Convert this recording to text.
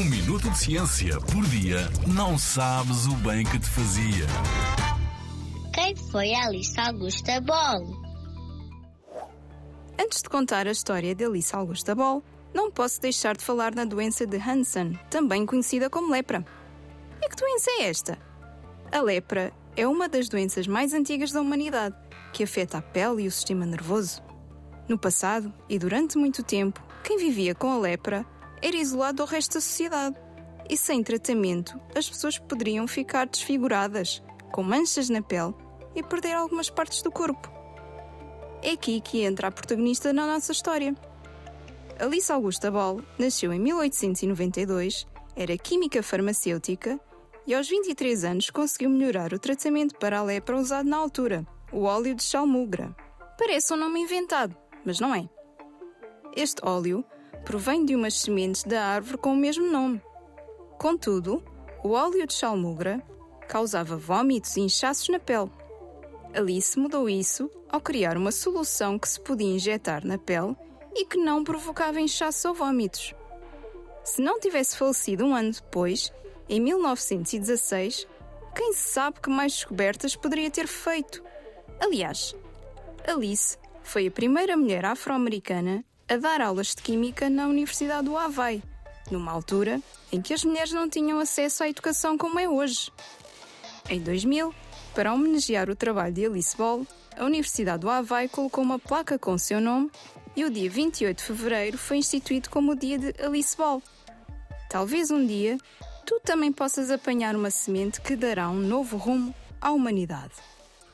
Um minuto de ciência por dia não sabes o bem que te fazia. Quem foi Alice Augusta Ball? Antes de contar a história de Alice Augusta Ball, não posso deixar de falar na doença de Hansen, também conhecida como lepra. E que doença é esta? A lepra é uma das doenças mais antigas da humanidade, que afeta a pele e o sistema nervoso. No passado e durante muito tempo, quem vivia com a lepra era isolado do resto da sociedade. E sem tratamento, as pessoas poderiam ficar desfiguradas, com manchas na pele e perder algumas partes do corpo. É aqui que entra a protagonista na nossa história. Alice Augusta Ball nasceu em 1892, era química farmacêutica e aos 23 anos conseguiu melhorar o tratamento para a lepra usado na altura, o óleo de chalmugra. Parece um nome inventado, mas não é. Este óleo provém de umas sementes da árvore com o mesmo nome. Contudo, o óleo de chalmugra causava vômitos e inchaços na pele. Alice mudou isso ao criar uma solução que se podia injetar na pele e que não provocava inchaços ou vômitos. Se não tivesse falecido um ano depois, em 1916, quem sabe que mais descobertas poderia ter feito? Aliás, Alice foi a primeira mulher afro-americana a dar aulas de Química na Universidade do Havaí, numa altura em que as mulheres não tinham acesso à educação como é hoje. Em 2000, para homenagear o trabalho de Alice Ball, a Universidade do Havaí colocou uma placa com seu nome e o dia 28 de fevereiro foi instituído como o dia de Alice Ball. Talvez um dia tu também possas apanhar uma semente que dará um novo rumo à humanidade.